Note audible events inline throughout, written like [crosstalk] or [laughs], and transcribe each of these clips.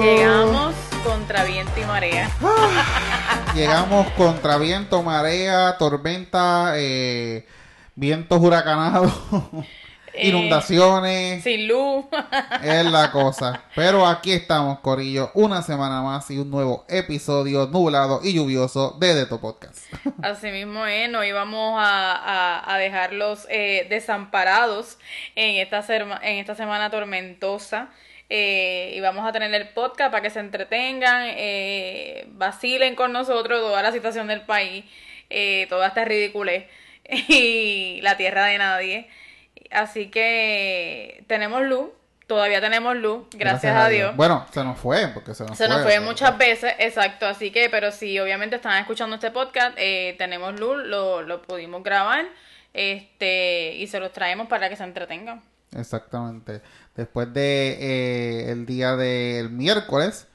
llegamos contra viento y marea. [laughs] Llegamos contra viento, marea, tormenta, eh, vientos huracanados, [laughs] Eh, inundaciones. Sin luz. [laughs] Es la cosa. Pero aquí estamos, Corillo, una semana más y un nuevo episodio nublado y lluvioso de Deto Podcast. [laughs] Así mismo es, no íbamos a, a- a dejarlos eh, desamparados en esta, serma- en esta semana tormentosa. Eh, y vamos a tener el podcast para que se entretengan, eh, vacilen con nosotros toda la situación del país, eh, toda esta ridiculez [laughs] y la tierra de nadie. Así que tenemos luz, todavía tenemos luz, gracias, a Dios. Bueno, se nos fue, porque se nos Se fue. nos fue muchas veces, exacto. Así que, pero si obviamente están escuchando este podcast, eh, tenemos luz, lo, lo pudimos grabar, este, y se los traemos para que se entretengan. Exactamente. Después de eh, el día del miércoles,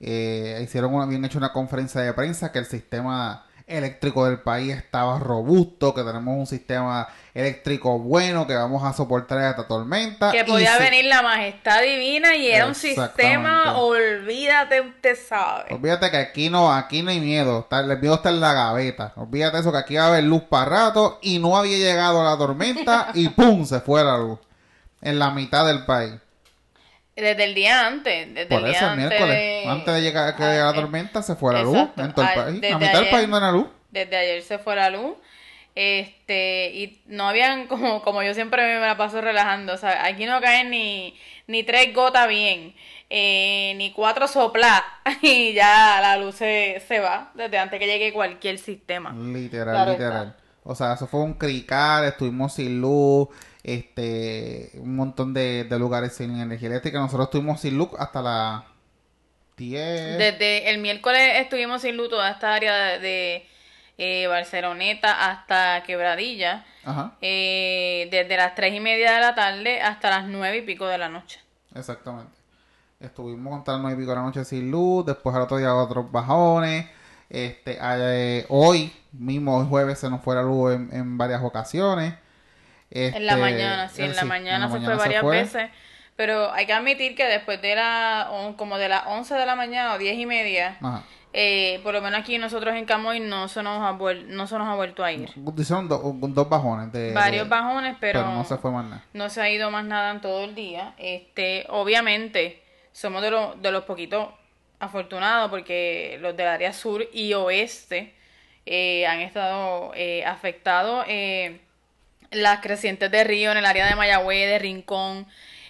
eh, hicieron una, habían hecho una conferencia de prensa que el sistema eléctrico del país estaba robusto, que tenemos un sistema eléctrico bueno, que vamos a soportar esta tormenta. Que y podía se- venir la majestad divina y era un sistema, olvídate, usted sabe. Olvídate que aquí no, aquí no hay miedo, el miedo está en la gaveta. Olvídate eso que aquí va a haber luz para rato y no había llegado la tormenta y ¡pum! se fue la luz. En la mitad del país. Desde el día antes, desde Por el día eso el antes miércoles, de- antes de llegar que Ah, la eh, tormenta, se fue la luz exacto. en todo el Ah, país. desde La mitad del país no era luz. Desde ayer se fue la luz. Este, y no habían, [laughs] como, como yo siempre me la paso relajando, o sea, aquí no caen ni, ni tres gotas bien, eh, ni cuatro soplas, [laughs] y ya la luz se, se va desde antes que llegue cualquier sistema. Literal, Claro literal. O sea, eso fue un crical, estuvimos sin luz, este, un montón de, de lugares sin energía eléctrica. Nosotros estuvimos sin luz hasta las 10. Desde el miércoles estuvimos sin luz toda esta área de, de, eh, Barceloneta hasta Quebradilla, Ajá, eh, desde las tres y media de la tarde hasta las nueve y pico de la noche. exactamente. Estuvimos hasta las 9 y pico de la noche sin luz, después al otro día otros bajones. Este, eh, hoy mismo, hoy jueves, se nos fue la luz en, en varias ocasiones. En la Este, mañana, sí, en la mañana se fue varias fue. veces. Pero hay que admitir que después de la, como de las 11 de la mañana o 10 y media, Ajá. eh, por lo menos aquí nosotros en Camoy no se nos ha, vuel- no se nos ha vuelto a ir. Do- dos bajones. De, Varios de- bajones, pero, pero no se fue más nada. no se ha ido más nada en todo el día. Este, obviamente, somos de, los de los poquitos afortunados porque los del área sur y oeste eh, han estado eh, afectados. eh, las crecientes de río en el área de Mayagüez, de Rincón,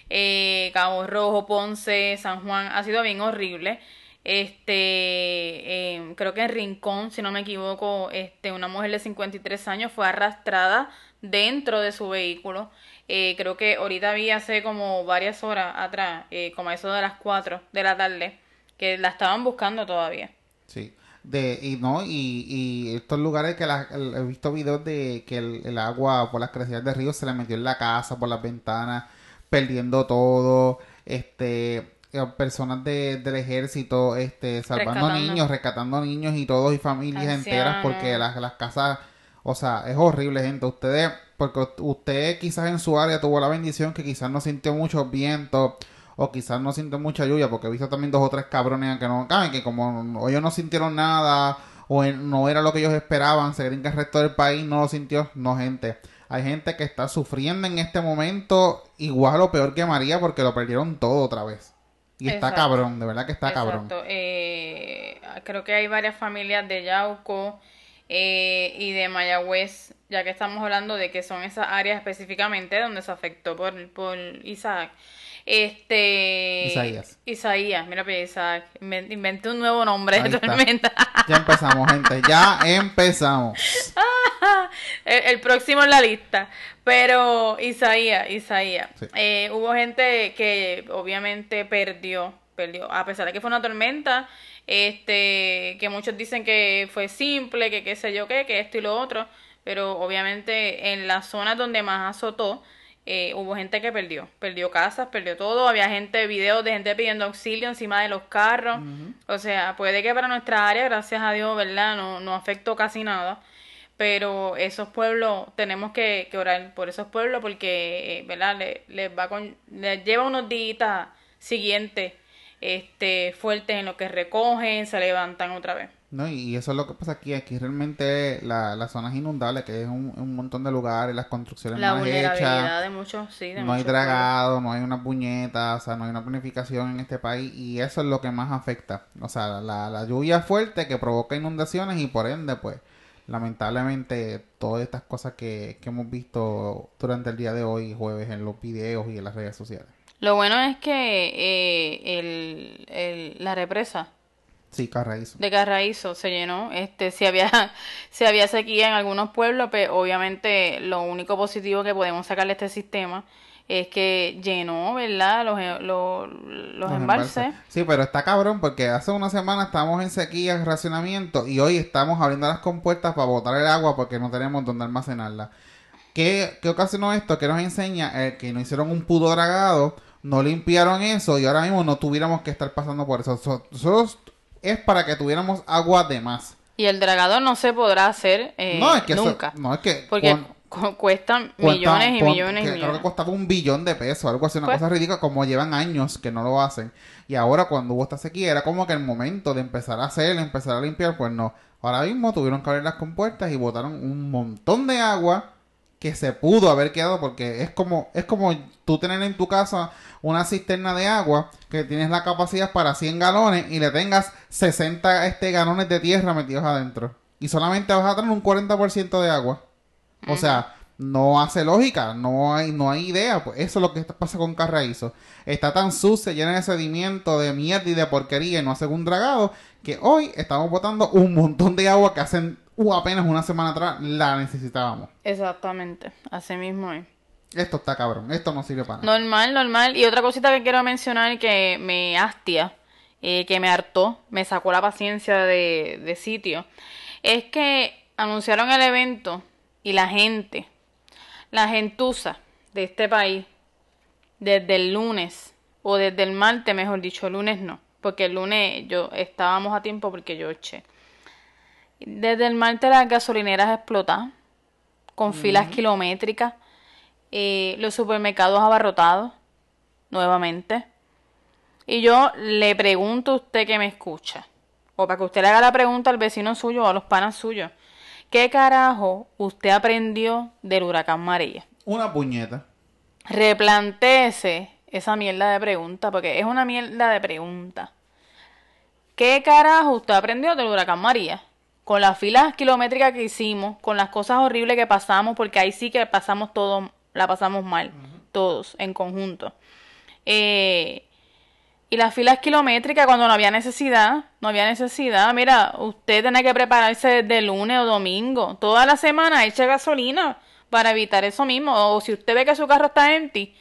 eh, Cabo Rojo, Ponce, San Juan, ha sido bien horrible. Este, eh, creo que en Rincón, si no me equivoco, este, una mujer de 53 años fue arrastrada dentro de su vehículo. Eh, creo que ahorita vi hace como varias horas atrás, eh, como a eso de las 4 de la tarde, que la estaban buscando todavía. Sí. De, y no, y, y estos lugares que la- el- he visto videos de que el, el agua por las crecidas de río se le metió en la casa, por las ventanas, perdiendo todo, este, eh, personas de, del ejército, este, salvando Rescatando. niños, rescatando niños y todos y familias enteras, porque las, las casas, o sea, es horrible, gente. Ustedes, porque usted quizás en su área tuvo la bendición que quizás no sintió mucho viento o quizás no sintió mucha lluvia, porque he visto también dos o tres cabrones que no caben, que como no- ellos no sintieron nada o no era lo que ellos esperaban, se creen que el resto del país no lo sintió. No, gente. Hay gente que está sufriendo en este momento igual o peor que María porque lo perdieron todo otra vez. Y está cabrón, de verdad que está cabrón. Eh, creo que hay varias familias de Yauco eh, y de Mayagüez, ya que estamos hablando de que son esas áreas específicamente donde se afectó por, por Isaac. Este Isaías. Isaías, mira pues Isaac, Inven- inventé un nuevo nombre de [laughs] tormenta. Ya empezamos, gente. Ya empezamos. [laughs] el, el próximo en la lista. Pero Isaías, Isaías. Sí. Eh, hubo gente que obviamente perdió, perdió, a pesar de que fue una tormenta, este, que muchos dicen que fue simple, que qué sé yo qué, que esto y lo otro, pero obviamente en las zonas donde más azotó, eh, hubo gente que perdió, perdió casas, perdió todo, había gente, videos de gente pidiendo auxilio encima de los carros, o sea, puede que para nuestra área, gracias a Dios, ¿verdad? No, no afectó casi nada, pero esos pueblos tenemos que, que orar por esos pueblos porque, eh, ¿verdad? Les, les va con, les lleva unos días siguientes este, fuertes en lo que recogen, se levantan otra vez. No, y eso es lo que pasa aquí. Aquí realmente la, las zonas inundables, que es un, un montón de lugares, las construcciones La mal vulnerabilidad hechas, de muchos, sí, de no hay muchos dragado, no hay una puñeta, o sea, no hay una planificación en este país y eso es lo que más afecta. O sea, la, la lluvia fuerte que provoca inundaciones y por ende, pues, lamentablemente todas estas cosas que, que hemos visto durante el día de hoy, jueves, en los videos y en las redes sociales. Lo bueno es que eh, el, el- la represa Sí, Carraízo. de Carraízo se llenó. Este, si había, [laughs] si había sequía en algunos pueblos, pues obviamente lo único positivo que podemos sacarle a este sistema es que llenó, ¿verdad? Los, eh, los, los embalses. Sí, pero está cabrón porque hace una semana estábamos en sequía, racionamiento y hoy estamos abriendo las compuertas para botar el agua porque no tenemos dónde almacenarla. ¿Qué, qué ocasionó esto? Que nos enseña eh, que no hicieron un pudo dragado, no limpiaron eso y ahora mismo no tuviéramos que estar pasando por eso. So- Nosotros es para que tuviéramos agua de más. Y el dragado no se podrá hacer eh, no, es que eso- nunca. no, es que porque cuan- cu- cuestan cuesta- millones y millones y que Creo que millones. costaba un billón de pesos, algo así, una Pues- cosa ridícula, como llevan años que no lo hacen. Y ahora cuando hubo esta sequía era como que el momento de empezar a hacer, empezar a limpiar, pues no. Ahora mismo tuvieron que abrir las compuertas y botaron un montón de agua que se pudo haber quedado porque es como es como tú tener en tu casa una cisterna de agua que tienes la capacidad para 100 galones y le tengas 60 este galones de tierra metidos adentro y solamente vas a tener un 40% de agua. O sea, no hace lógica, no hay no hay idea, pues eso es lo que pasa con Carraízo. Está tan sucia, llena de sedimento, de mierda y de porquería y no hace un dragado que hoy estamos botando un montón de agua que hacen uh, apenas una semana atrás la necesitábamos. Exactamente, así mismo es. Esto está cabrón, esto no sirve para nada. Normal, normal. Y otra cosita que quiero mencionar que me hastia, eh, que me hartó, me sacó la paciencia de, de sitio, es que anunciaron el evento y la gente, la gentuza de este país, desde el lunes, o desde el martes, mejor dicho, el lunes no, porque el lunes yo estábamos a tiempo porque yo eché. Desde el martes las gasolineras explotadas, con filas kilométricas, eh, los supermercados abarrotados, nuevamente. Y yo le pregunto a usted que me escucha, o para que usted le haga la pregunta al vecino suyo o a los panas suyos, ¿qué carajo usted aprendió del huracán María? Una puñeta. Replantéese esa mierda de pregunta, porque es una mierda de pregunta. ¿Qué carajo usted aprendió del huracán María? Con las filas kilométricas que hicimos, con las cosas horribles que pasamos, porque ahí sí que pasamos todo, la pasamos mal, todos en conjunto. Eh, y las filas kilométricas cuando no había necesidad, no había necesidad. Mira, usted tiene que prepararse de lunes o domingo, toda la semana eche gasolina para evitar eso mismo. O si usted ve que su carro está empty,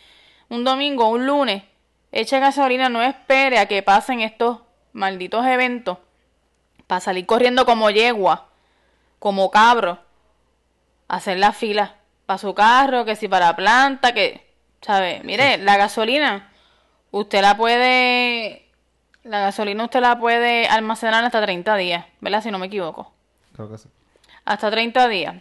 un domingo o un lunes, eche gasolina, no espere a que pasen estos malditos eventos para salir corriendo como yegua, como cabro, hacer la fila para su carro, que si para planta, que, ¿sabe? Mire, la gasolina, usted la puede, la gasolina usted la puede almacenar hasta 30 días, ¿verdad? Si no me equivoco. Creo que sí. Hasta 30 días.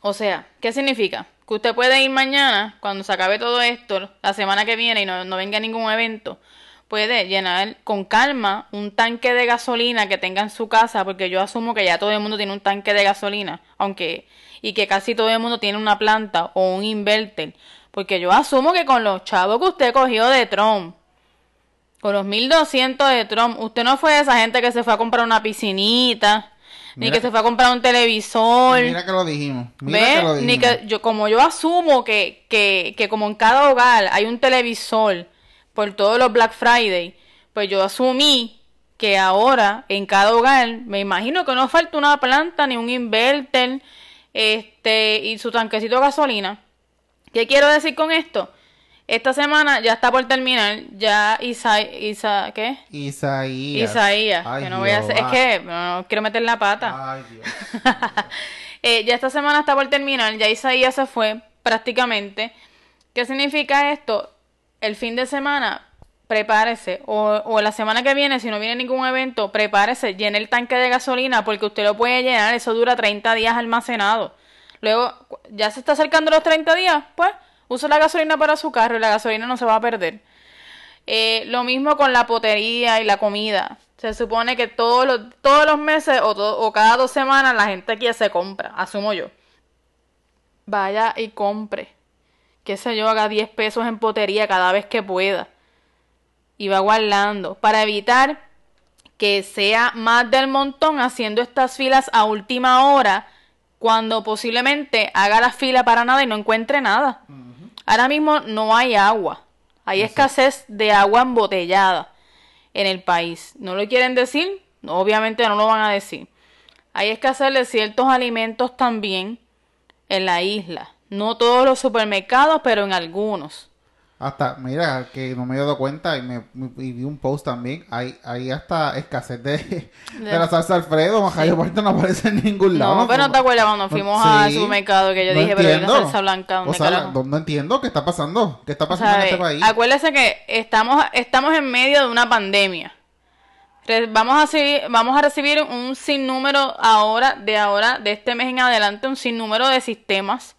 O sea, ¿qué significa? Que usted puede ir mañana, cuando se acabe todo esto, la semana que viene y no, no venga ningún evento, puede llenar con calma un tanque de gasolina que tenga en su casa, porque yo asumo que ya todo el mundo tiene un tanque de gasolina, aunque, y que casi todo el mundo tiene una planta o un inverter, porque yo asumo que con los chavos que usted cogió de Trump, con los 1200 de Trump, usted no fue esa gente que se fue a comprar una piscinita, ni que que- se fue a comprar un televisor. Mira que lo dijimos. Mira que lo Ni dijimos. que yo, como yo asumo que, que, que como en cada hogar hay un televisor por todos los Black Friday, pues yo asumí que ahora en cada hogar, me imagino que no falta una planta ni un inverter, este, y su tanquecito de gasolina. ¿Qué quiero decir con esto? Esta semana ya está por terminar, ya Isa, Isa ¿qué? Isaías. Isaías, Ay, que no voy a hacer, es que no quiero meter la pata. Ay, Dios. [laughs] Eh, ya esta semana está por terminar, ya Isaías se fue prácticamente. ¿Qué significa esto? El fin de semana prepárese. O, la semana que viene, si no viene ningún evento, prepárese, llene el tanque de gasolina porque usted lo puede llenar. Eso dura 30 días almacenado. Luego, ya se está acercando los 30 días, pues usa la gasolina para su carro y la gasolina no se va a perder. Eh, lo mismo con la potería y la comida. Se supone que todos los, todos los meses o, o cada dos semanas la gente aquí se compra, asumo yo. Vaya y compre. Qué sé yo, haga 10 pesos en potería cada vez que pueda. Y va guardando para evitar que sea más del montón haciendo estas filas a última hora cuando posiblemente haga la fila para nada y no encuentre nada. Ahora mismo no hay agua. Hay escasez de agua embotellada en el país. ¿No lo quieren decir? No, obviamente no lo van a decir. Hay escasez de ciertos alimentos también en la isla. No todos los supermercados, pero en algunos. Hasta, mira, que no me he dado cuenta y, me, y vi un post también. Hay, hay hasta escasez de, de la salsa Alfredo. Majayo Puerto no aparece en ningún lado. No, pero no te acuerdas cuando fuimos al supermercado que yo no dije, pero ¿y la entiendo. salsa blanca, ¿dónde O sea, carajo? no, no entiendo qué está pasando. ¿Qué está O pasando sea, en este país? Acuérdese que estamos, estamos en medio de una pandemia. Vamos a, seguir- vamos a recibir un sinnúmero ahora, de ahora, de este mes en adelante, un sinnúmero de sistemas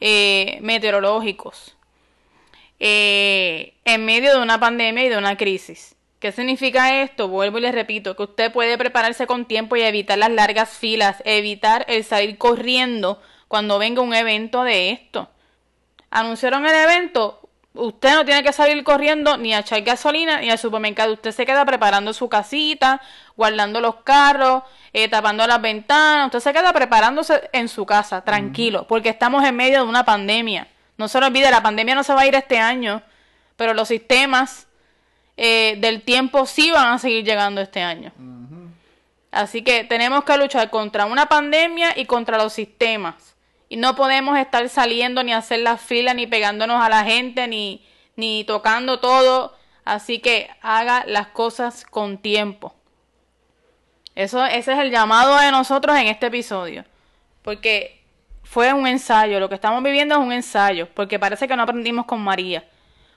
eh, meteorológicos. eh, en medio de una pandemia y de una crisis. ¿Qué significa esto? Vuelvo y les repito, que usted puede prepararse con tiempo y evitar las largas filas, evitar el salir corriendo cuando venga un evento de esto. Anunciaron el evento, usted no tiene que salir corriendo ni a echar gasolina ni al supermercado. Usted se queda preparando su casita, guardando los carros, eh, tapando las ventanas. Usted se queda preparándose en su casa, tranquilo, porque estamos en medio de una pandemia. No se lo olvide, la pandemia no se va a ir este año, pero los sistemas eh, del tiempo sí van a seguir llegando este año. Así que tenemos que luchar contra una pandemia y contra los sistemas. Y no podemos estar saliendo ni hacer la fila, ni pegándonos a la gente, ni, ni tocando todo. Así que haga las cosas con tiempo. Eso, ese es el llamado de nosotros en este episodio. Porque fue un ensayo. Lo que estamos viviendo es un ensayo. Porque parece que no aprendimos con María.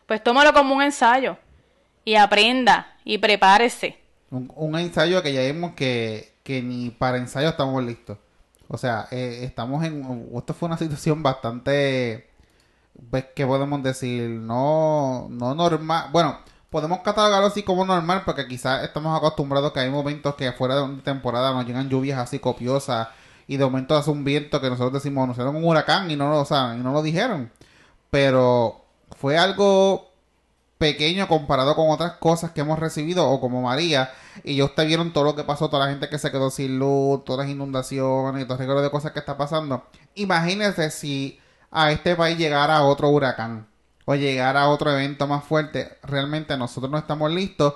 Pues tómalo como un ensayo. Y aprenda. Y prepárese. Un, ensayo que ya vimos que, que ni para ensayo estamos listos. O sea, eh, estamos en... Esto fue una situación bastante... Pues, ¿qué podemos decir? No, no normal. Bueno, podemos catalogarlo así como normal porque quizás estamos acostumbrados que hay momentos que fuera de una temporada nos llegan lluvias así copiosas y de momento hace un viento que nosotros decimos, nos hicieron un huracán y no lo, sea, y no lo dijeron. Pero fue algo pequeño comparado con otras cosas que hemos recibido o como María y ya ustedes vieron todo lo que pasó, toda la gente que se quedó sin luz, todas las inundaciones todo el de cosas que está pasando. Imagínense si a este país llegara otro huracán o llegara otro evento más fuerte, realmente nosotros no estamos listos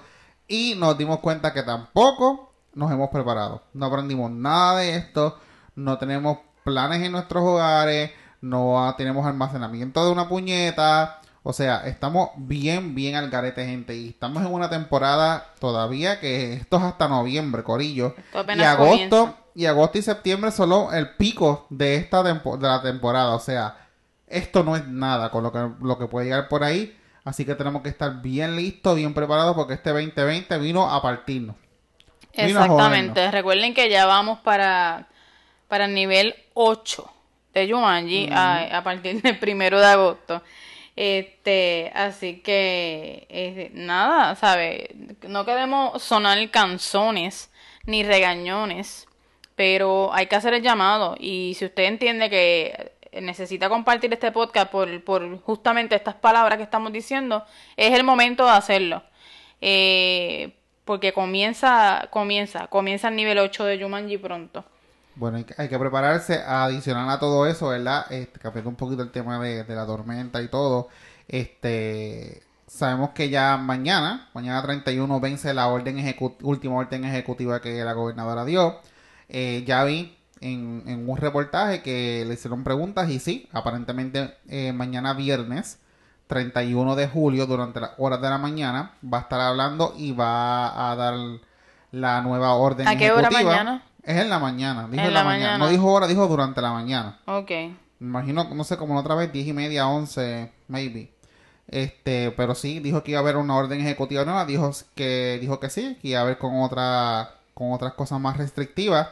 y nos dimos cuenta que tampoco nos hemos preparado. No aprendimos nada de esto, no tenemos planes en nuestros hogares, no tenemos almacenamiento de una puñeta. O sea, estamos bien, bien al garete, gente. Y estamos en una temporada todavía que esto es hasta noviembre, corillo. Y agosto, comienza. y agosto y septiembre son lo- el pico de esta tempo- de la temporada. O sea, esto no es nada con lo que, lo que puede llegar por ahí. Así que tenemos que estar bien listos, bien preparados, porque este 2020 vino a partirnos. Vino a Exactamente. Recuerden que ya vamos para, para el nivel 8 de Jumanji a, a partir del primero de agosto. Este, así que nada, ¿sabe? No queremos sonar canzones ni regañones, pero hay que hacer el llamado. Y si usted entiende que necesita compartir este podcast por, por justamente estas palabras que estamos diciendo, es el momento de hacerlo. Eh, porque comienza, comienza, comienza el nivel 8 de Jumanji pronto. Bueno, hay que, hay que prepararse a adicionar a todo eso, ¿verdad? Este, cambiando un poquito el tema de, de la tormenta y todo. Este, sabemos que ya mañana, mañana 31, vence la orden última orden ejecutiva que la gobernadora dio. Eh, ya vi en, en un reportaje que le hicieron preguntas y sí, aparentemente eh, mañana viernes 31 de julio, durante las horas de la mañana, va a estar hablando y va a dar la nueva orden ¿A qué hora ejecutiva. mañana? Es en la mañana, dijo En en la, la mañana. mañana. No dijo hora, dijo durante la mañana. Ok. Me imagino, no sé, como otra vez, diez y media, once, maybe. Este, pero sí, dijo que iba a haber una orden ejecutiva nueva, dijo que, dijo que sí, que iba a haber con otra, con otras cosas más restrictivas.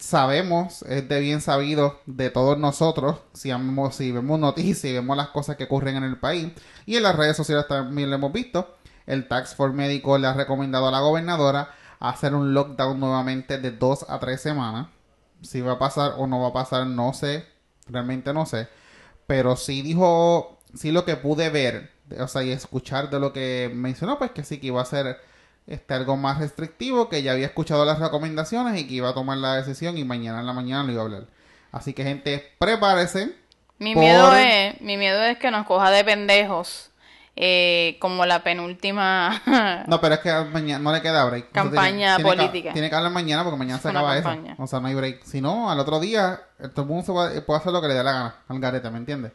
Sabemos, es de bien sabido de todos nosotros, si, vemos, si vemos noticias y vemos las cosas que ocurren en el país, y en las redes sociales también lo hemos visto, el Tax Force Médico le ha recomendado a la gobernadora hacer un lockdown nuevamente de dos a tres semanas. Si va a pasar o no va a pasar, no sé, realmente no sé. Pero sí dijo, sí lo que pude ver, o sea, y escuchar de lo que mencionó, pues que sí que iba a ser este, algo más restrictivo, que ya había escuchado las recomendaciones y que iba a tomar la decisión y mañana en la mañana lo iba a hablar. Así que gente, prepárese. Mi miedo es, mi miedo es que nos coja de pendejos eh, como la penúltima [laughs] no pero es que mañana no le queda break. Campaña política. tiene que hablar mañana porque mañana se acaba eso. o sea no hay break. Si no al otro día todo el mundo puede, hacer lo que le dé la gana al garete ¿me entiendes?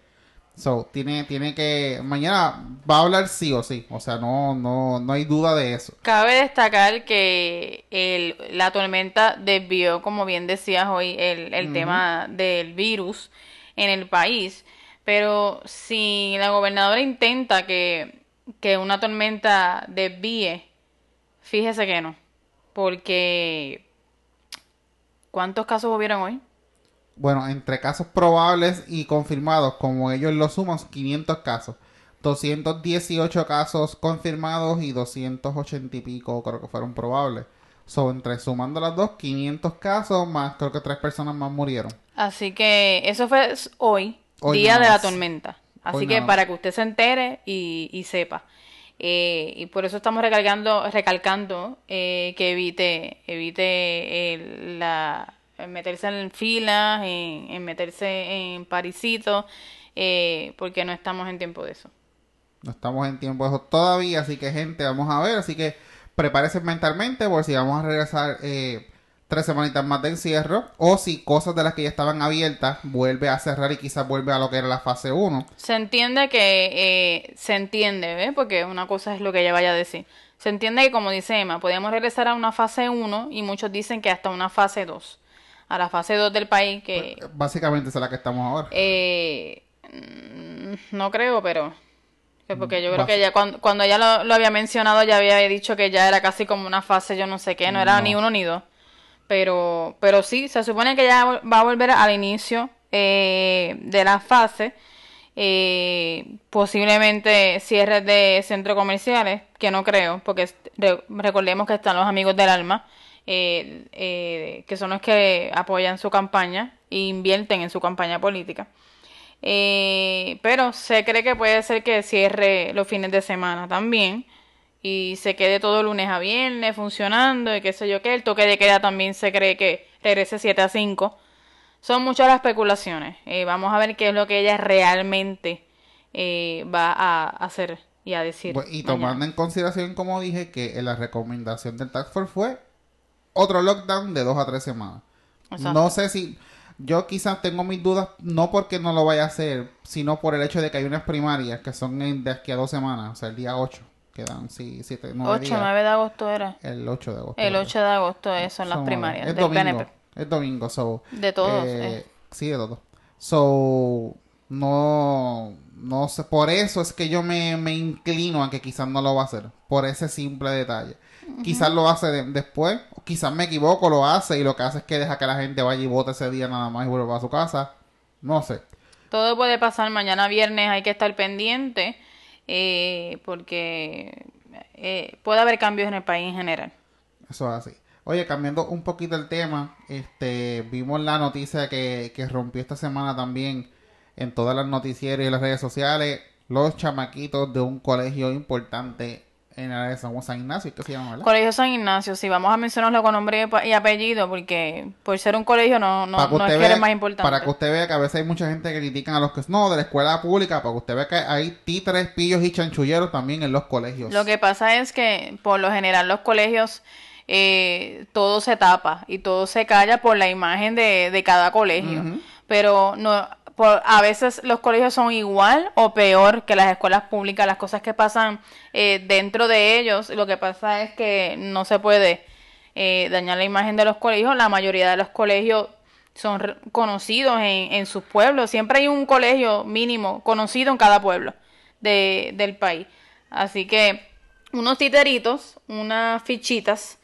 so tiene tiene que mañana va a hablar sí o sí. O sea no no no hay duda de eso. Cabe destacar que el, la tormenta desvió como bien decías hoy el, el tema del virus en el país pero si la gobernadora intenta que, una tormenta desvíe, fíjese que no. Porque ¿cuántos casos hubieron hoy? Bueno, entre casos probables y confirmados, como ellos lo suman, 500 casos. 218 casos confirmados y 280 y pico creo que fueron probables. Son entre sumando las dos, 500 casos más, creo que tres personas más murieron. Así que eso fue hoy día de la tormenta. Así que para que usted se entere y, sepa. Eh, y por eso estamos recalcando, recalcando eh, que evite, evite la, meterse en filas, en, meterse en parisitos, eh, porque no estamos en tiempo de eso. No estamos en tiempo de eso todavía, así que gente, vamos a ver, así que prepárese mentalmente por si vamos a regresar tres semanitas más de encierro, o si cosas de las que ya estaban abiertas vuelve a cerrar y quizás vuelve a lo que era la fase 1. Se entiende que, eh, se entiende, ¿ves? Porque una cosa es lo que ella vaya a decir. Se entiende que, como dice Emma, podemos regresar a una fase 1 y muchos dicen que hasta una fase 2. A la fase 2 del país que... Pues, básicamente es la que estamos ahora. Eh, mm, no creo, pero... Porque yo creo que ya cuando, cuando ella lo, había mencionado ya había dicho que ya era casi como una fase yo no sé qué, no era ni uno ni dos. Pero, pero sí, se supone que ya va a volver al inicio eh, de la fase. Eh, posiblemente cierres de centros comerciales, que no creo, porque recordemos que están los amigos del alma, eh, que son los que apoyan su campaña e invierten en su campaña política. pero se cree que puede ser que cierre los fines de semana también y se quede todo lunes a viernes funcionando y qué sé yo qué. El toque de queda también se cree que regrese 7 a 5. Son muchas las especulaciones. Eh, vamos a ver qué es lo que ella realmente eh, va a hacer y a decir. y tomando en consideración, como dije, que la recomendación del Task Force fue otro lockdown de 2 a 3 semanas. No sé si... Yo quizás tengo mis dudas, no porque no lo vaya a hacer, sino por el hecho de que hay unas primarias que son de aquí a dos semanas, o sea, el día 8 quedan sí, 7, 9 8, 9 de agosto era. El 8 de agosto. El 8 de agosto, eso son las primarias. Es domingo. Es domingo, so. De todos. Eh, eh. Sí, de todos. So, no, no sé, por eso es que yo me, me inclino a que quizás no lo va a hacer, por ese simple detalle. Quizás lo hace después, quizás me equivoco, lo hace y lo que hace es que deja que la gente vaya y vote ese día nada más y vuelva a su casa. No sé. Todo puede pasar mañana viernes, hay que estar pendiente eh, porque eh, puede haber cambios en el país en general. Eso es así. Oye, cambiando un poquito el tema, este, vimos la noticia que, que rompió esta semana también en todas las noticieras y las redes sociales, los chamaquitos de un colegio importante en la de San, Ignacio, ¿qué se llama, verdad? Colegio San Ignacio, sí, vamos a mencionarlo con nombre y apellido, porque por ser un colegio no, no, no es que eres más importante. Para que usted vea que a veces hay mucha gente que critican a los que no, de la escuela pública, para que usted vea que hay títeres, pillos y chanchulleros también en los colegios. Lo que pasa es que, por lo general, los colegios... Eh, todo se tapa y todo se calla por la imagen de, de cada colegio. Pero no, a veces los colegios son igual o peor que las escuelas públicas, las cosas que pasan eh, dentro de ellos, lo que pasa es que no se puede eh, dañar la imagen de los colegios, la mayoría de los colegios son conocidos en, en sus pueblos, siempre hay un colegio mínimo conocido en cada pueblo. de, del país. Así que unos titeritos, unas fichitas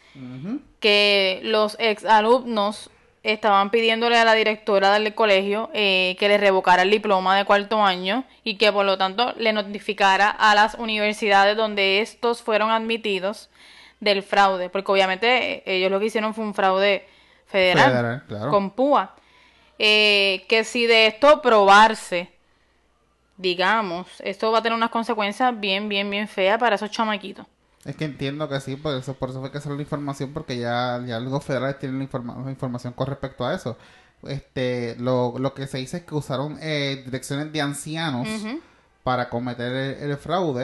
que los ex alumnos estaban pidiéndole a la directora del colegio eh, que le revocara el diploma de cuarto año y que por lo tanto le notificara a las universidades donde estos fueron admitidos del fraude, porque obviamente eh, ellos lo que hicieron fue un fraude federal, Federal, claro. con PUA. Eh, que si de esto probarse, digamos, esto va a tener unas consecuencias bien, bien, bien feas para esos chamaquitos. Es que entiendo que sí, por eso, por eso fue que salió la información, porque ya, ya los federales tienen la, informa- la información con respecto a eso. Este, lo, lo que se dice es que usaron eh, direcciones de ancianos para cometer el, el fraude.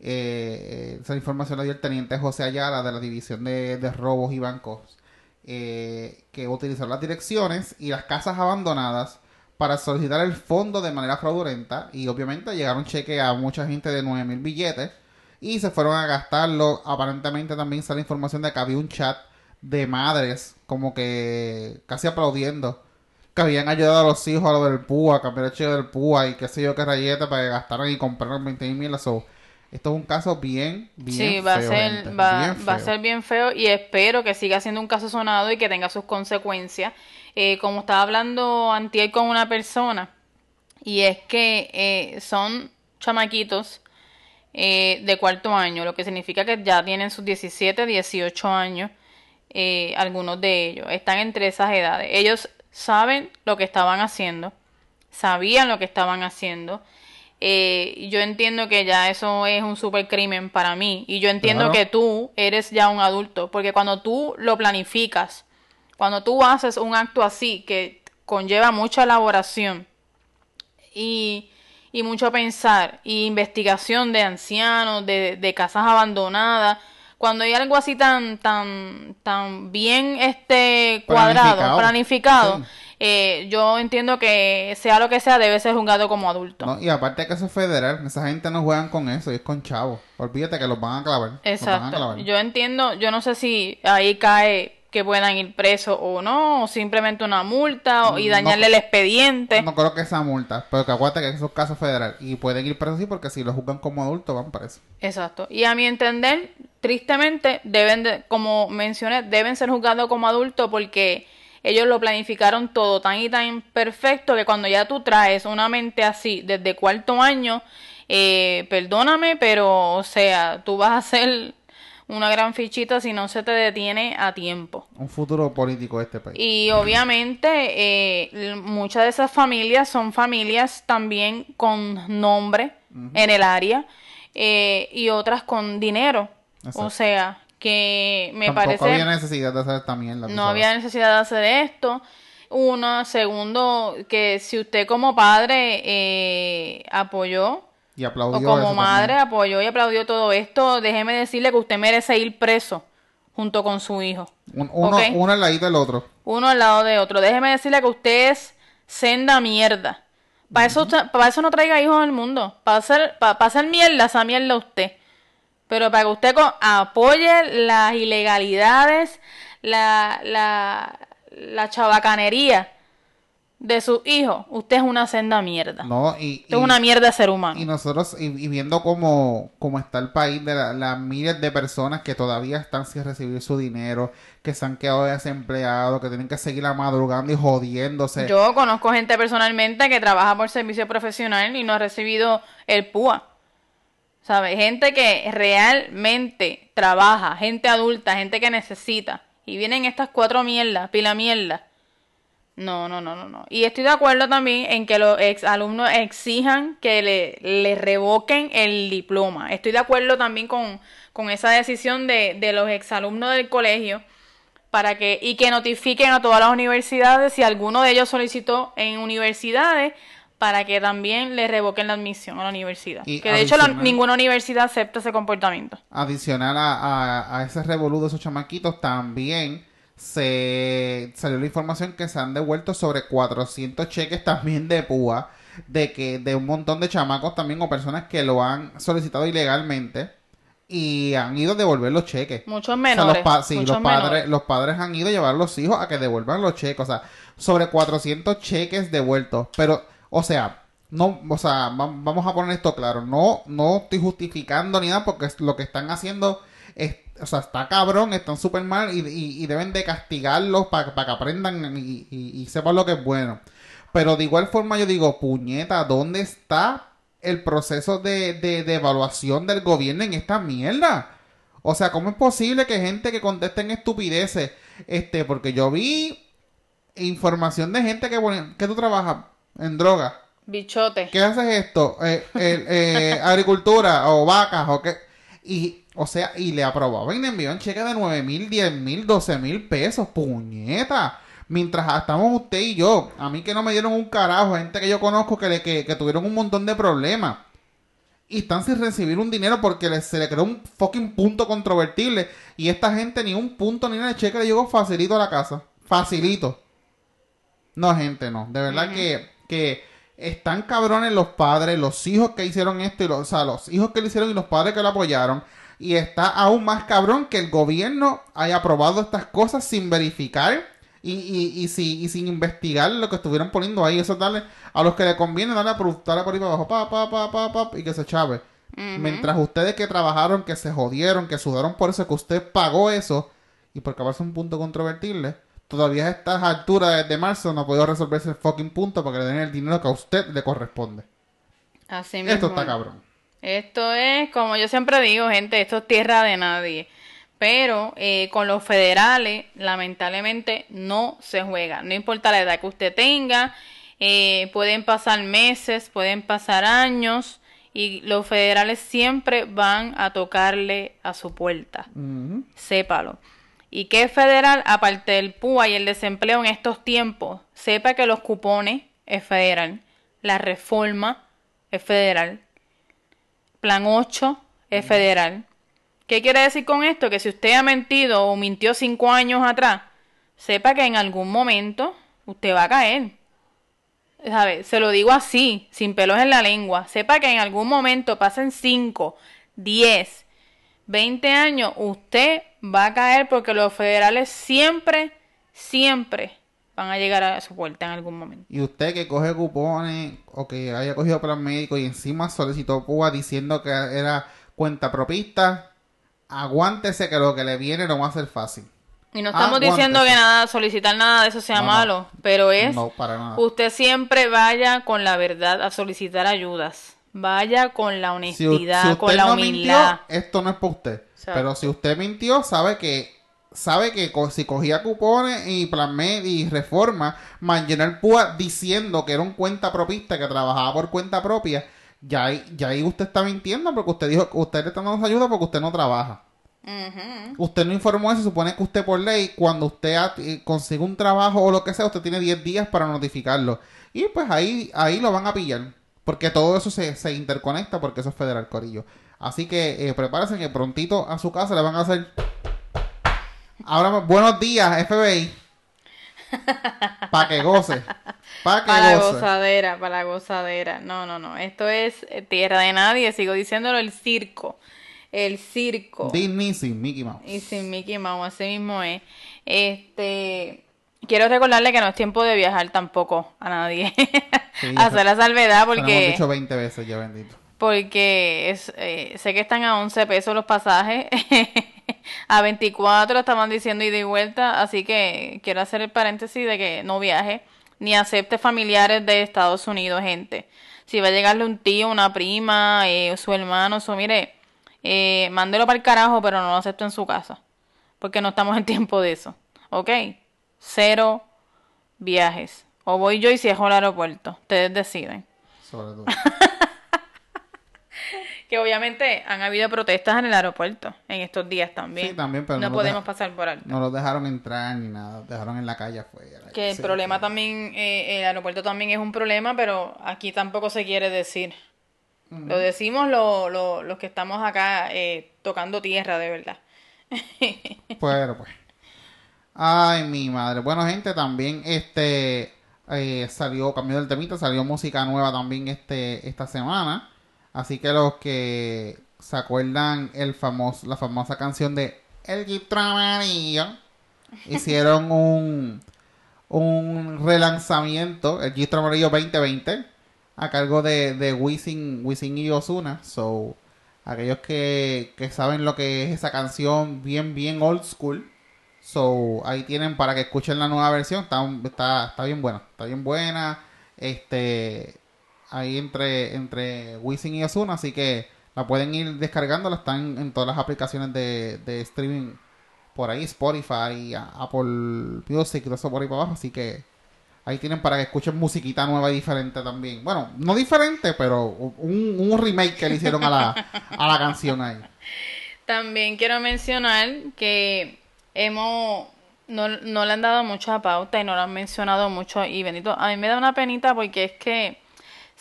Eh, eh, esa información la dio el teniente José Ayala de la División de, de Robos y Bancos, eh, que utilizaron las direcciones y las casas abandonadas para solicitar el fondo de manera fraudulenta y obviamente llegaron cheques a mucha gente de 9 mil billetes y se fueron a gastarlo. Aparentemente también sale información de que había un chat de madres como que casi aplaudiendo que habían ayudado a los hijos a lo del PUA, a cambiar el cheque del PUA y qué sé yo qué rayeta para que gastaran y compraran 20 mil. So, esto es un caso bien, bien Sí, va a feo, ser, gente, va, bien va a ser bien feo y espero que siga siendo un caso sonado y que tenga sus consecuencias. Eh, como estaba hablando antier con una persona, y es que eh, son chamaquitos eh, de cuarto año, lo que significa que ya tienen sus 17, 18 años, eh, algunos de ellos, están entre esas edades. Ellos saben lo que estaban haciendo, sabían lo que estaban haciendo. Eh, yo entiendo que ya eso es un super crimen para mí y yo entiendo Claro. que tú eres ya un adulto porque cuando tú lo planificas, cuando tú haces un acto así que conlleva mucha elaboración y, y mucho pensar y investigación de ancianos, de, de casas abandonadas, cuando hay algo así tan tan tan bien este cuadrado, Planificado. planificado, Sí. eh, yo entiendo que sea lo que sea debe ser juzgado como adulto. No, y aparte que eso es federal, esa gente no juegan con eso, y es con chavos. Olvídate que los van a clavar. los van a Exacto. clavar. Yo entiendo, yo no sé si ahí cae que puedan ir presos o no, o simplemente una multa o- y No. dañarle el expediente. No creo que sea multa, pero que acuérdate que esos casos federal y pueden ir presos sí porque si lo juzgan como adultos van presos. Exacto. Y a mi entender, tristemente, deben de, como mencioné, deben ser juzgados como adultos porque ellos lo planificaron todo tan y tan perfecto que cuando ya tú traes una mente así desde cuarto año, eh, perdóname, pero o sea, tú vas a hacer una gran fichita si no se te detiene a tiempo. Un futuro político de este país. Y obviamente eh, muchas de esas familias son familias también con nombre en el área eh, y otras con dinero. Exacto. O sea, que me Tampoco parece había necesidad de hacer mierda. tú no había necesidad de hacer esto. Uno, segundo, que si usted como padre eh, apoyó Y o aplaudió como eso madre también. apoyó y aplaudió todo esto, déjeme decirle que usted merece ir preso junto con su hijo. Un- uno, al ladito del otro. uno al lado de otro. Déjeme decirle que usted es senda mierda. Para eso, para eso no traiga hijos al mundo. Para hacer, para, hacer mierda, esa mierda usted. Pero para que usted apoye las ilegalidades, la, la, la chabacanería de sus hijos, usted es una senda mierda. No, y, usted es una mierda de ser humano. Y nosotros, y, y viendo cómo, cómo está el país de la- las miles de personas que todavía están sin recibir su dinero, que se han quedado desempleados, que tienen que seguir la madrugando y jodiéndose. Yo conozco gente personalmente que trabaja por servicio profesional y no ha recibido el PUA. ¿Sabes? Gente que realmente trabaja, gente adulta, gente que necesita. Y vienen estas cuatro mierdas, pila mierda. No, no, no, no, no. Y estoy de acuerdo también en que los ex alumnos exijan que le, le revoquen el diploma. Estoy de acuerdo también con, con esa decisión de, de los ex alumnos del colegio para que y que notifiquen a todas las universidades si alguno de ellos solicitó en universidades para que también le revoquen la admisión a la universidad. Y que de hecho la- ninguna universidad acepta ese comportamiento. Adicional a, a, a ese revolú de esos chamaquitos, también se salió la información que se han devuelto sobre 400 cheques también de púa, de que de un montón de chamacos también o personas que lo han solicitado ilegalmente y han ido a devolver los cheques. Muchos O sea, menores. los, pa- sí, muchos los padres, menores. los padres han ido a llevar a los hijos a que devuelvan los cheques. O sea, sobre 400 cheques devueltos. Pero, o sea, no, o sea, va- vamos a poner esto claro, no, no estoy justificando ni nada porque lo que están haciendo es, o sea, está cabrón, están súper mal y, y- y deben de castigarlos para que aprendan y, y- sepan lo que es bueno. Pero de igual forma yo digo, puñeta, ¿dónde está el proceso de, de, de evaluación del gobierno en esta mierda? O sea, ¿cómo es posible que gente que conteste en estupideces, este, porque yo vi información de gente que pone, que tú trabajas en droga. Bichote. ¿Qué haces esto? Eh, eh, agricultura o vacas o qué. Y, o sea, y le aprobaban y le enviaban cheques de 9 mil, 10 mil, 12 mil pesos. Puñeta. Mientras estamos usted y yo. A mí que no me dieron un carajo. Gente que yo conozco que, le, que, que tuvieron un montón de problemas. Y están sin recibir un dinero porque se le creó un fucking punto controvertible. Y esta gente ni un punto ni de cheque le llegó facilito a la casa. Facilito. No, gente, no. De verdad que, que están cabrones los padres, los hijos que hicieron esto, y los, o sea, los hijos que lo hicieron y los padres que lo apoyaron. Y está aún más cabrón que el gobierno haya aprobado estas cosas sin verificar y, y, y, si- y sin investigar lo que estuvieron poniendo ahí. Eso darle a los que le conviene darle a por, darle por ahí para abajo, pa, pa, pa, pa, pa, y que se chave. Mientras ustedes que trabajaron, que se jodieron, que sudaron por eso, que usted pagó eso, y por acabarse un punto controvertible, todavía a estas alturas de, de marzo no ha podido resolverse el fucking punto para que le den el dinero que a usted le corresponde. Así mismo. Esto está cabrón. Esto es, como yo siempre digo, gente, esto es tierra de nadie. Pero eh, con los federales, lamentablemente, no se juega. No importa la edad que usted tenga, eh, pueden pasar meses, pueden pasar años, y los federales siempre van a tocarle a su puerta. Sépalo. ¿Y qué es federal? Aparte del PUA y el desempleo en estos tiempos, sepa que los cupones es federal, la reforma es federal, plan 8 es federal. ¿Qué quiere decir con esto? Que si usted ha mentido o mintió cinco años atrás, sepa que en algún momento usted va a caer. ¿Sabe? Se lo digo así, sin pelos en la lengua. Sepa que en algún momento pasen 5, 10, 20 años, usted va a caer porque los federales siempre, siempre van a llegar a su puerta en algún momento. Y usted que coge cupones o que haya cogido plan médico y encima solicitó PUA diciendo que era cuenta propista, aguántese que lo que le viene no va a ser fácil. Y no estamos Aguántese. diciendo que nada, solicitar nada de eso sea No, no. malo, pero es No, para nada. usted siempre vaya con la verdad a solicitar ayudas. Vaya con la Si, honestidad, si usted con la no humildad. mintió, esto no es para usted. Exacto. Pero si usted mintió, sabe que sabe que co- si cogía cupones y plan med y reforma, mantener púa diciendo que era un cuenta propista que trabajaba por cuenta propia, ya ahí, ya ahí usted está mintiendo porque usted dijo que usted le está dando ayuda porque usted no trabaja. Usted no informó eso, supone que usted por ley, cuando usted eh, consigue un trabajo o lo que sea, usted tiene 10 días para notificarlo. Y pues ahí, ahí lo van a pillar. Porque todo eso se, se interconecta porque eso es federal, Corillo. Así que eh, prepárense que prontito a su casa le van a hacer... Ahora, buenos días, FBI. Para que goce. Para que Para la gozadera, para la gozadera. No, no, no. Esto es eh, tierra de nadie. Sigo diciéndolo, el circo. El circo. Disney sin Mickey Mouse. Y sin Mickey Mouse, así mismo es. Este, quiero recordarle que no es tiempo de viajar tampoco a nadie. [laughs] Sí, Hacer la salvedad Se lo hemos porque, dicho 20 veces ya, bendito. Porque es, eh, sé que están a 11 pesos los pasajes. [laughs] a 24 estaban diciendo ida y vuelta. Así que quiero hacer el paréntesis de que no viaje ni acepte familiares de Estados Unidos, gente. Si va a llegarle un tío, una prima, eh, su hermano, eso, mire, eh, mándelo para el carajo, pero no lo acepto en su casa. Porque no estamos en tiempo de eso. ¿Ok? Cero viajes. O voy yo y cierro el aeropuerto. Ustedes deciden. Sobre todo. [laughs] Que obviamente han habido protestas en el aeropuerto en estos días también. Sí, también, pero no, no lo podemos pasar por alto. No los dejaron entrar ni nada. Dejaron en la calle afuera. Que el Sí. problema también, eh, el aeropuerto también es un problema, pero aquí tampoco se quiere decir. Lo decimos lo- lo- los que estamos acá eh, tocando tierra, de verdad. [laughs] Pero pues. Ay, mi madre. Bueno, gente, también este eh, salió, cambió del temita, salió música nueva también este esta semana. Así que los que se acuerdan el famoso, la famosa canción de El Gistro Amarillo, [laughs] hicieron un un relanzamiento, el Gistro Amarillo 2020. a cargo de, de Wisin, Wisin y Osuna. So, aquellos que, que saben lo que es esa canción bien, bien old school. So, ahí tienen para que escuchen la nueva versión. Está, está, está bien buena. Está bien buena. Este, ahí entre, entre Wisin y Osuna. Así que la pueden ir descargando. La están en todas las aplicaciones de, de streaming por ahí. Spotify, Apple Music, todo eso por ahí para abajo. Así que ahí tienen para que escuchen musiquita nueva y diferente también. Bueno, no diferente, pero un, remake que le hicieron a la, a la canción ahí. También quiero mencionar que hemos no, no le han dado mucha pauta y no lo han mencionado mucho y Benito, a mí me da una penita porque es que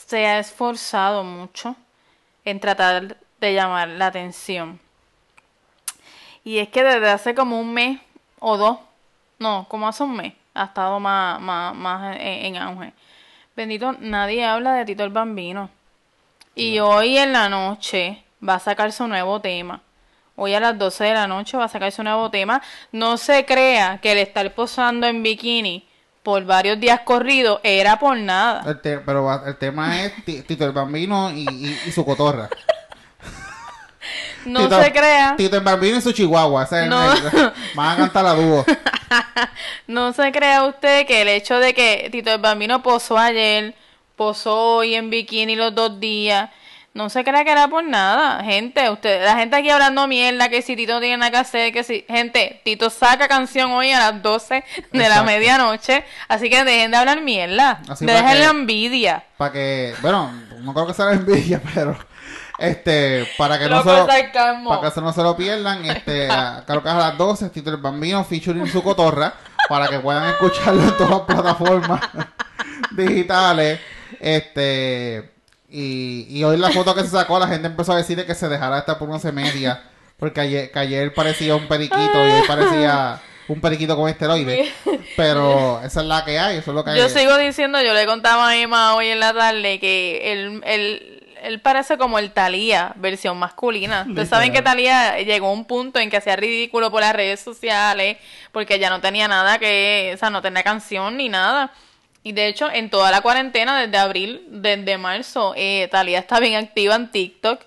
se ha esforzado mucho en tratar de llamar la atención. Y es que desde hace como un mes o dos, no, como hace un mes, ha estado más, más, más en, en auge. Bendito, nadie habla de Tito el Bambino. Y hoy en la noche va a sacar su nuevo tema. Hoy a las 12 de la noche va a sacar su nuevo tema. No se crea que el estar posando en bikini por varios días corridos era por nada. El te- pero el tema es Ti- Tito el Bambino y, y- y su cotorra. No Tito- se crea, Tito el Bambino y su chihuahua. Es el- No. el- van a cantar a dúo. [laughs] no se crea usted que el hecho de que Tito el Bambino posó ayer, posó hoy en bikini los dos días, no se crea que era por nada, gente. Usted, la gente aquí hablando mierda, que si Tito no tiene nada que hacer, que si, gente, Tito saca canción hoy a las 12 de la medianoche, así que dejen de hablar mierda, Así dejen que- la envidia. Para que, bueno, no creo que sea la envidia, [laughs] pero este, para que no se lo, para que se no se lo pierdan, este, [laughs] a- creo que a las 12, Tito el Bambino featuring su cotorra, para que puedan escucharlo en todas las plataformas [laughs] digitales. Este, y, y hoy la foto que se sacó, la gente empezó a decirle que se dejara estar por once media, porque ayer, que ayer parecía un periquito y hoy parecía un periquito con esteroides. Pero esa es la que hay, eso es lo que hay. Yo sigo diciendo, yo le contaba a Emma hoy en la tarde que él, él, él parece como el Talía, versión masculina. Ustedes saben que. Talía llegó a un punto en que hacía ridículo por las redes sociales, porque ya no tenía nada que, o sea, no tenía canción ni nada. Y de hecho, en toda la cuarentena, desde abril, desde marzo, eh, Talía está bien activa en TikTok,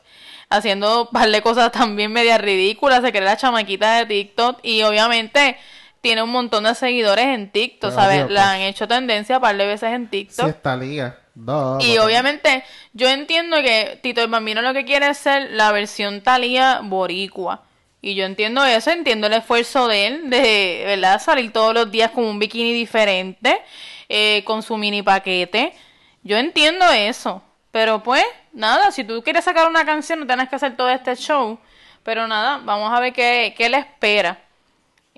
haciendo un par de cosas también medias ridículas, se cree la chamaquita de TikTok, y obviamente tiene un montón de seguidores en TikTok, Pero, ¿sabes? Dios, La pues. han hecho tendencia un par de veces en TikTok. liga. No, Y obviamente, yo entiendo que Tito el Bambino lo que quiere es ser la versión Talía boricua. Y yo entiendo eso, entiendo el esfuerzo de él de, ¿verdad? Salir todos los días con un bikini diferente, eh, con su mini paquete. Yo entiendo eso. Pero pues, nada, si tú quieres sacar una canción, no tienes que hacer todo este show. Pero nada, vamos a ver qué, qué le espera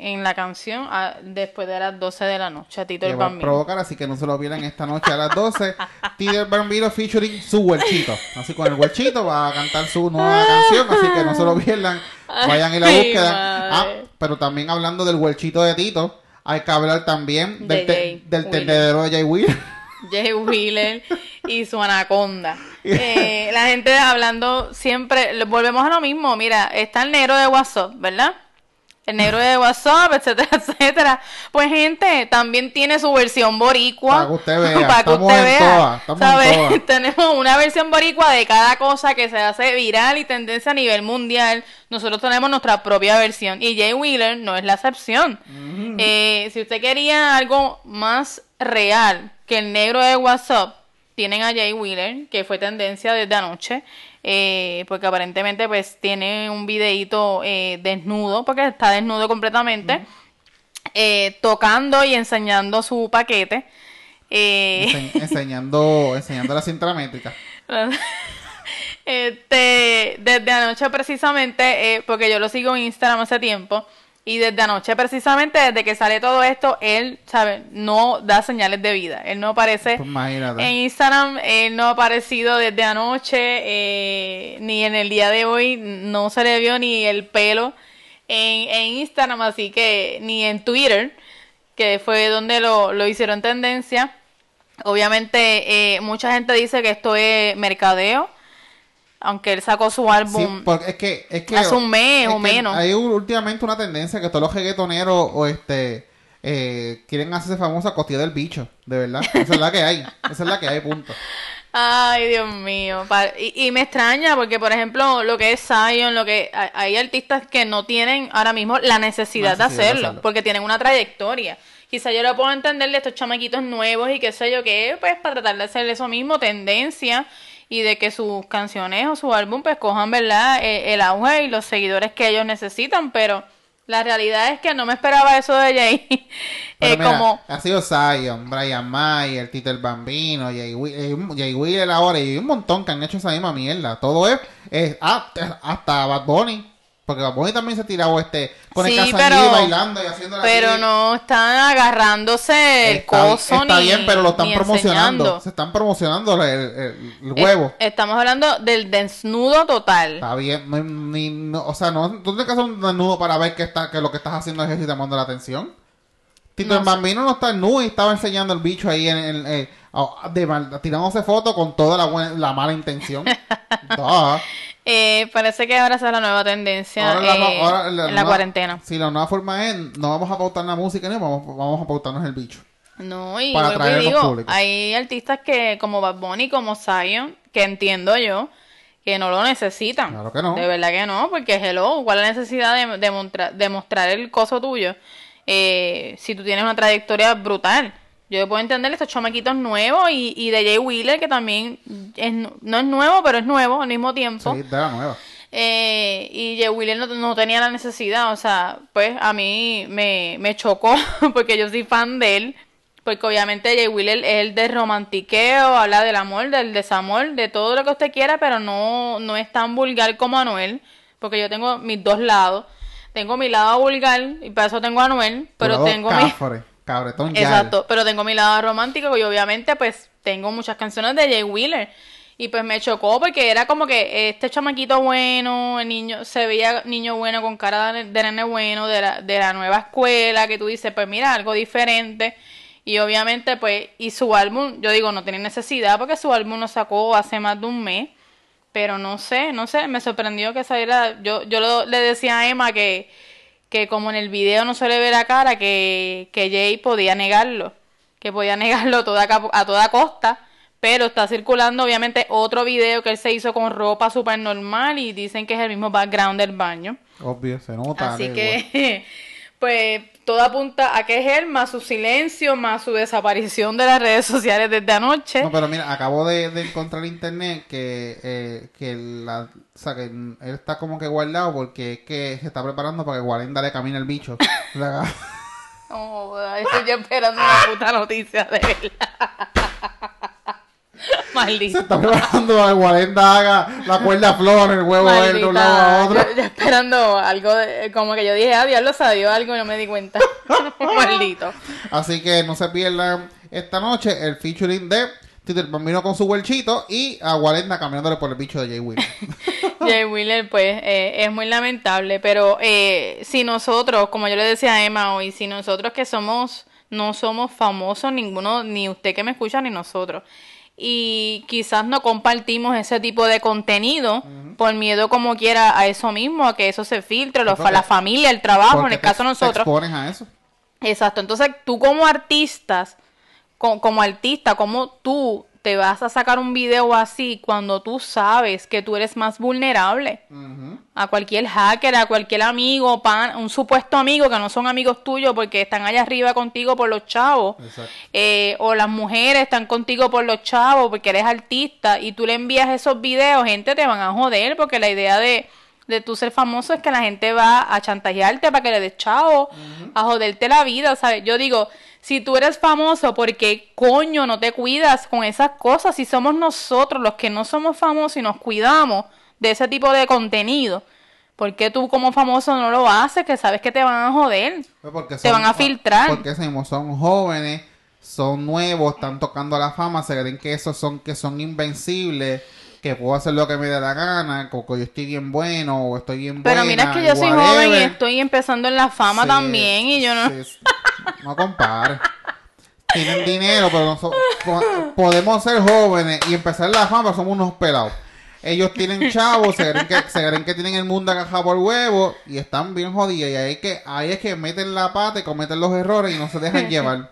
en la canción ah, después de las 12 de la noche a Tito que el Bambino. provocar, así que no se lo pierdan esta noche a las 12. [laughs] Tito el Bambino featuring su huerchito. Así con el huerchito va a cantar su nueva canción, así que no se lo pierdan. Vayan en la búsqueda. Ah, pero también hablando del huerchito de Tito, hay que hablar también De del, te- Jay del Wheeler. tendedero de Jay Wheeler. [laughs] Jay Wheeler y su anaconda. [laughs] Eh, la gente hablando siempre, volvemos a lo mismo. Mira, está el negro de WhatsApp, ¿verdad? El negro de WhatsApp, etcétera, [laughs] etcétera. Pues, gente, también tiene su versión boricua. Para que usted vea, [laughs] Para que usted vea, ¿sabes? [laughs] Tenemos una versión boricua de cada cosa que se hace viral y tendencia a nivel mundial. Nosotros tenemos nuestra propia versión. Y Jay Wheeler no es la excepción. Eh, si usted quería algo más real que el negro de WhatsApp, tienen a Jay Wheeler, que fue tendencia desde anoche, eh, porque aparentemente pues tiene un videíto eh, desnudo, porque está desnudo completamente, eh, tocando y enseñando su paquete. Eh, Ense- [laughs] enseñando, enseñando la cinta métrica. [laughs] este, desde anoche precisamente, porque yo lo sigo en Instagram hace tiempo, y desde anoche precisamente, desde que sale todo esto, él, ¿sabe? No da señales de vida. Él no aparece Pues en Instagram, él no ha aparecido desde anoche, eh, ni en el día de hoy, no se le vio ni el pelo en, en Instagram, así que, ni en Twitter, que fue donde lo, lo hicieron tendencia. Obviamente, eh, mucha gente dice que esto es mercadeo, aunque él sacó su Sí, álbum. porque es que, es que hace un mes es o menos. Hay últimamente una tendencia que todos los reggaetoneros o este eh, quieren hacerse famosos a costilla del bicho, de verdad. Esa es la que hay. Esa es la que hay, punto. Ay, Dios mío. Y, y me extraña porque, por ejemplo, lo que es Zion, lo que hay- artistas que no tienen ahora mismo la necesidad, de, Necesidad de hacerlo, hacerlo. porque tienen una trayectoria. Quizá yo lo puedo entender de estos chamaquitos nuevos y qué sé yo qué, pues para tratar de hacer eso mismo, tendencia, y de que sus canciones o su álbum pues cojan, ¿verdad? Eh, el auge y los seguidores que ellos necesitan, pero la realidad es que no me esperaba eso de Jay. [laughs] Pero Eh, mira, como... ha sido Zion, Brian Mayer, Tito el Bambino, Jay, eh, Jay Wheeler ahora y un montón que han hecho esa misma mierda. Todo es, es hasta, hasta Bad Bunny. Porque Bad también se ha tirado este con Sí, el pero- bailando y haciendo Pero no están agarrándose el Está, coso está ni bien, pero lo están promocionando. enseñando. Se están promocionando el, el- el Es- huevo. estamos hablando del desnudo total. Está bien, ni- no- o sea, no, tú tienes que hacer un desnudo para ver que, está, que lo que estás haciendo es eso y te llamando la atención. Tito No el. Bambino no está nudo y estaba enseñando el bicho ahí en, en- eh, de tirándose fotos con toda la, buena- la mala intención. [laughs] Eh, parece que ahora esa es la nueva tendencia Ahora la- eh, en la cuarentena. Sí, la nueva forma es, no vamos a pautar la música, ni vamos, vamos a pautarnos el bicho. No, y Para atraer y a los digo, públicos. hay artistas que como Bad Bunny, como Zion, que entiendo yo, que no lo necesitan. Claro que no. De verdad que no, porque hello, ¿cuál es la necesidad de, de, de mostrar el coso tuyo? Eh, si tú tienes una trayectoria brutal. Yo puedo entender estos chamaquitos nuevos y, y de Jay Wheeler, que también es, no es nuevo, pero es nuevo al mismo tiempo. Sí, nueva. Eh, y Jay Wheeler no, no tenía la necesidad, o sea, pues a mí me, me chocó [laughs] porque yo soy fan de él, porque obviamente Jay Wheeler es el de romantiqueo, habla del amor, del desamor, de todo lo que usted quiera, pero no, no es tan vulgar como Anuel, porque yo tengo mis dos lados. Tengo mi lado vulgar y para eso tengo a Anuel, pero tengo mi... cabretón. Exacto, pero tengo mi lado romántico y obviamente pues tengo muchas canciones de Jay Wheeler. Y pues me chocó porque era como que este chamaquito bueno, el niño, se veía niño bueno con cara de, de nene bueno, de la, de la nueva escuela, que tú dices, pues mira, algo diferente. Y obviamente pues, y su álbum, yo digo, no tiene necesidad porque su álbum lo sacó hace más de un mes. Pero no sé, no sé, me sorprendió que saliera, yo, yo le decía a Emma que, que como en el video no se le ve la cara, que, que Jay podía negarlo, que podía [laughs] negarlo toda, a toda costa, pero está circulando obviamente otro video que él se hizo con ropa súper normal y dicen que es el mismo background del baño. Obvio, se nota. Así que, [laughs] pues, todo apunta a que es él, más su silencio, más su desaparición de las redes sociales desde anoche. No, pero mira, acabo de, de encontrar en internet que, eh, que, la, o sea, que él está como que guardado porque es que se está preparando para que Walenda le camine el bicho. [laughs] Haga- Oh, estoy esperando una puta noticia de [laughs] [laughs] verdad. se Maldito. está preparando para que Walenda haga la cuerda flor, el huevo de un lado a otro. Yo, yo esperando algo, de- como que yo dije, ah, diablo, salió algo y no me di cuenta. [laughs] Maldito. Así que no se pierdan esta noche el featuring de Tito el Bambino con su huelchito y a Walenda caminándole por el bicho de Jay Will. [laughs] Jay Wheeler, pues, eh, es muy lamentable, pero eh, si nosotros, como yo le decía a Emma hoy, si nosotros que somos, no somos famosos, ninguno, ni usted que me escucha, ni nosotros, y quizás no compartimos ese tipo de contenido por miedo como quiera a eso mismo, a que eso se filtre, los- la familia, el trabajo, en el caso de nosotros. Te expones a eso. Exacto, entonces tú como artistas, co- como, artista, como tú te vas a sacar un video así cuando tú sabes que tú eres más vulnerable. A cualquier hacker, a cualquier amigo, pan, un supuesto amigo que no son amigos tuyos porque están allá arriba contigo por los chavos, eh, o las mujeres están contigo por los chavos porque eres artista y tú le envías esos videos, gente te van a joder porque la idea de, de tú ser famoso es que la gente va a chantajearte para que le des chavo, a joderte la vida, ¿sabes? Yo digo, si tú eres famoso, ¿por qué coño no te cuidas con esas cosas? Si somos nosotros los que no somos famosos y nos cuidamos de ese tipo de contenido, ¿por qué tú como famoso no lo haces? Que sabes que te van a joder. Pues porque Te van a filtrar. Porque son jóvenes, son nuevos, están tocando la fama, se creen que esos son que son invencibles, que puedo hacer lo que me dé la gana, porque yo estoy bien bueno o estoy bien Pero buena. mira que yo soy whatever. joven y estoy empezando en la fama Sí, también y yo no... sí, no compares. Tienen dinero, pero no so- podemos ser jóvenes y empezar la fama, somos unos pelados. Ellos tienen chavos, se creen que, se creen que tienen el mundo agajado por huevo y están bien jodidos. Y ahí, es que, ahí es que meten la pata y cometen los errores y no se dejan [laughs] llevar.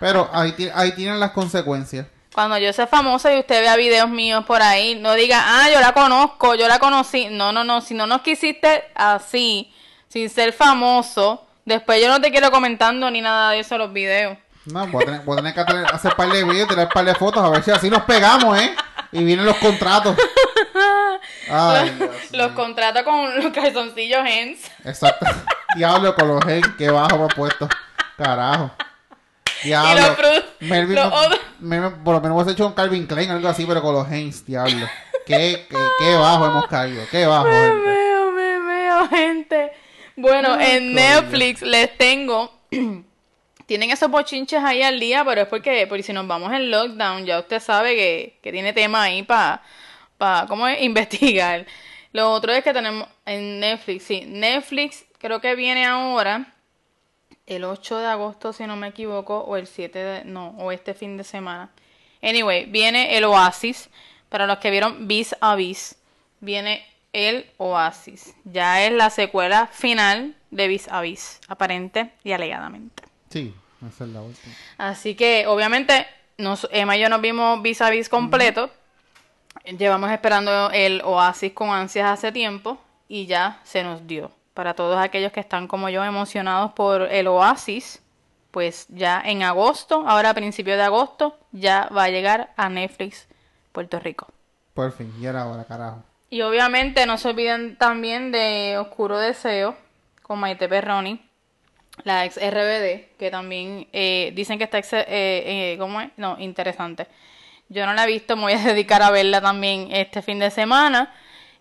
Pero ahí tienen las consecuencias. Cuando yo sea famosa y usted vea videos míos por ahí, no diga, ah, yo la conozco, yo la conocí. No, no, no, si no nos quisiste así, sin ser famoso, después yo no te quiero comentando ni nada de eso en los videos. No, voy a tener, voy a tener que hacer, hacer par de videos, tirar par de fotos, a ver si así nos pegamos, ¿eh? Y vienen los contratos. [laughs] Ay, Los mío. contrato con los calzoncillos Hens. Exacto. [laughs] Diablo con los gen, qué bajo me he puesto. Carajo. Diablo. los Melvin, los otros- Por lo menos hemos hecho un Calvin Klein, algo así, pero con los gens, diablo. Qué, qué, qué bajo hemos caído, qué bajo, Me gente. veo, me veo, gente. Bueno, en. Netflix les tengo. [clears throat] Tienen esos bochinches ahí al día, pero es porque, porque si nos vamos en lockdown, ya usted sabe que, que tiene tema ahí para, pa, ¿cómo es? [laughs] Investigar. Lo otro es que tenemos en Netflix, sí, Netflix creo que viene ahora el 8 de agosto, si no me equivoco, o el 7 de, no, o este fin de semana. Anyway, viene el Oasis. Para los que vieron Vis a Vis, viene el Oasis. Ya es la secuela final de Vis a Vis, aparente y alegadamente. Sí, esa es la última. Así que, obviamente, nos, Emma y yo nos vimos vis a vis completo. Llevamos esperando el Oasis con ansias hace tiempo y ya se nos dio. Para todos aquellos que están como yo emocionados por el Oasis, pues ya en agosto, ahora a principios de agosto, ya va a llegar a Netflix Puerto Rico. Por fin, y era ahora, carajo. Y obviamente no se olviden también de Oscuro Deseo con Maite Perroni, la ex RBD, que también eh, dicen que está, ex- eh, eh, ¿cómo es? No, interesante. Yo no la he visto, me voy a [laughs] dedicar a verla también este fin de semana.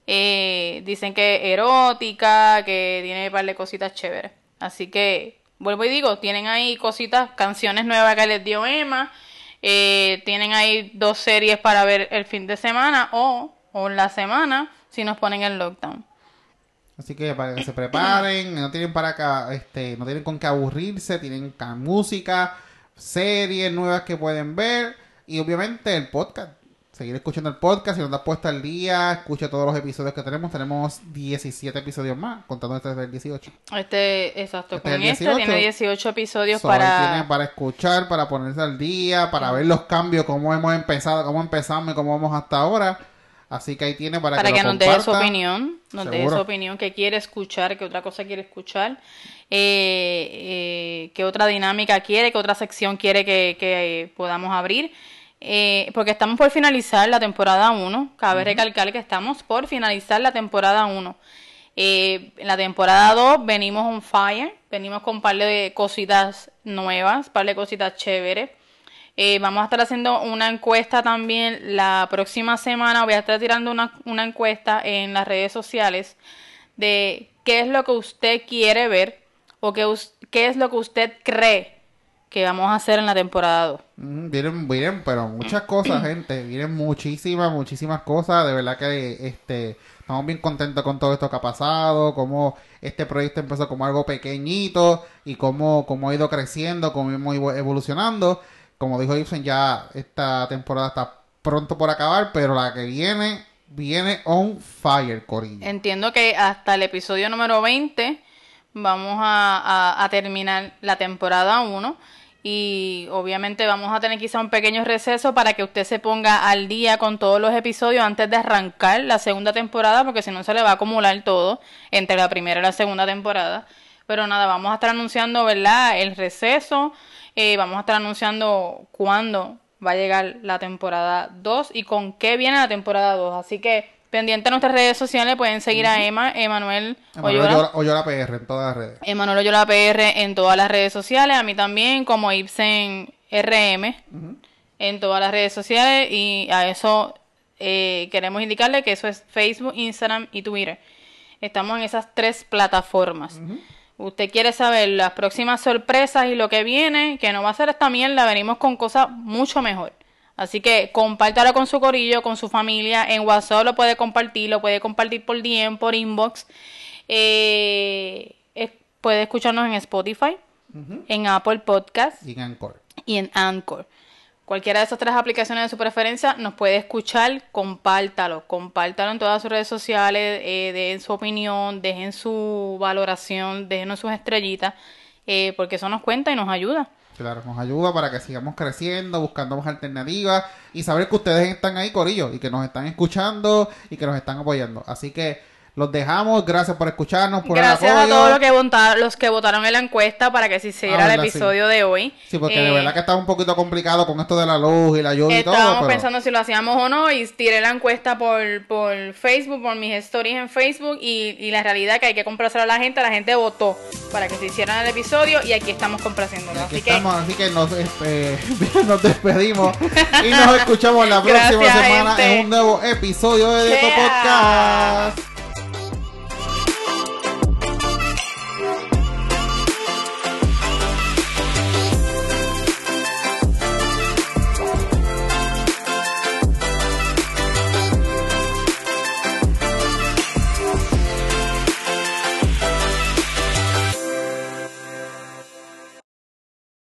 Eh, dicen que erótica, que tiene un par de cositas chéveres. Así que, vuelvo y digo, tienen ahí cositas, canciones nuevas que les dio Emma. Eh, tienen ahí dos series para ver el fin de semana o, o la semana si nos ponen el lockdown. Así que para que se preparen, no tienen para acá, este, no tienen con qué aburrirse, tienen ca- música, series nuevas que pueden ver y obviamente el podcast. Seguir escuchando el podcast, si no te has puesto al día, escucha todos los episodios que tenemos. Tenemos 17 episodios más, contando este del 18. Este, exacto, Este es con este 18. tiene 18 episodios So, para... para escuchar, para ponerse al día, para ver los cambios, cómo hemos empezado, cómo empezamos y cómo vamos hasta ahora. Así que ahí tiene para, para que, que nos dé su opinión, nos dé su opinión, qué quiere escuchar, qué otra cosa quiere escuchar, eh, eh, qué otra dinámica quiere, qué otra sección quiere que, que, podamos abrir. Eh, porque estamos por finalizar la temporada 1, cabe recalcar que estamos por finalizar la temporada 1. Eh, en la temporada 2 venimos on fire, venimos con un par de cositas nuevas, un par de cositas chéveres. Eh, vamos a estar haciendo una encuesta también la próxima semana. Voy a estar tirando una, una encuesta en las redes sociales de qué es lo que usted quiere ver o qué es lo que usted cree que vamos a hacer en la temporada 2. Mm, Vienen, vienen, pero muchas cosas, gente. Vienen muchísimas, muchísimas cosas. De verdad que este estamos bien contentos con todo esto que ha pasado, cómo este proyecto empezó como algo pequeñito y cómo, cómo ha ido creciendo, cómo hemos ido evolucionando. Como dijo Ibsen, ya esta temporada está pronto por acabar, pero la que viene, viene on fire, Corillo. Entiendo que hasta el episodio número 20 vamos a, a- a terminar la temporada 1 y obviamente vamos a tener quizá un pequeño receso para que usted se ponga al día con todos los episodios antes de arrancar la segunda temporada porque si no se le va a acumular todo entre la primera y la segunda temporada. Pero nada, vamos a estar anunciando, ¿verdad? El receso, eh, vamos a estar anunciando cuándo va a llegar la temporada 2 y con qué viene la temporada 2. Así que pendiente a nuestras redes sociales pueden seguir a Emma, Emanuel. Oyola, Oyola PR en todas las redes. Emanuel Oyola PR en todas las redes sociales, a mí también como Ibsen RM en todas las redes sociales y a eso eh, queremos indicarle que eso es Facebook, Instagram y Twitter. Estamos en esas tres plataformas. Usted quiere saber las próximas sorpresas y lo que viene, que no va a ser esta mierda, venimos con cosas mucho mejor. Así que compártalo con su corillo, con su familia. En WhatsApp lo puede compartir, lo puede compartir por DM, por inbox. Eh, puede escucharnos en Spotify, en Apple Podcast Y en Anchor. y en Anchor. Cualquiera de esas tres aplicaciones de su preferencia nos puede escuchar, compártalo, compártalo en todas sus redes sociales, eh, dejen su opinión, dejen su valoración, déjenos sus estrellitas eh, porque eso nos cuenta y nos ayuda. Claro, nos ayuda para que sigamos creciendo, buscando más alternativas y saber que ustedes están ahí, Corillo, y que nos están escuchando y que nos están apoyando. Así que los dejamos, gracias por escucharnos, por Gracias el a todos los que, votaron, los que votaron en la encuesta para que se hiciera Ah, el episodio de hoy. Sí, porque de Eh, verdad que estaba un poquito complicado con esto de la luz y la lluvia y todo. Estábamos pero- pensando si lo hacíamos o no y tiré la encuesta por, por Facebook, por mis stories en Facebook y, y la realidad que hay que complacer a la gente, la gente votó para que se hiciera el episodio y aquí estamos complaciéndolo. Así que así que nos, eh, [laughs] nos despedimos y nos [laughs] escuchamos la próxima Gracias, semana gente. en un nuevo episodio de Yeah. Podcast.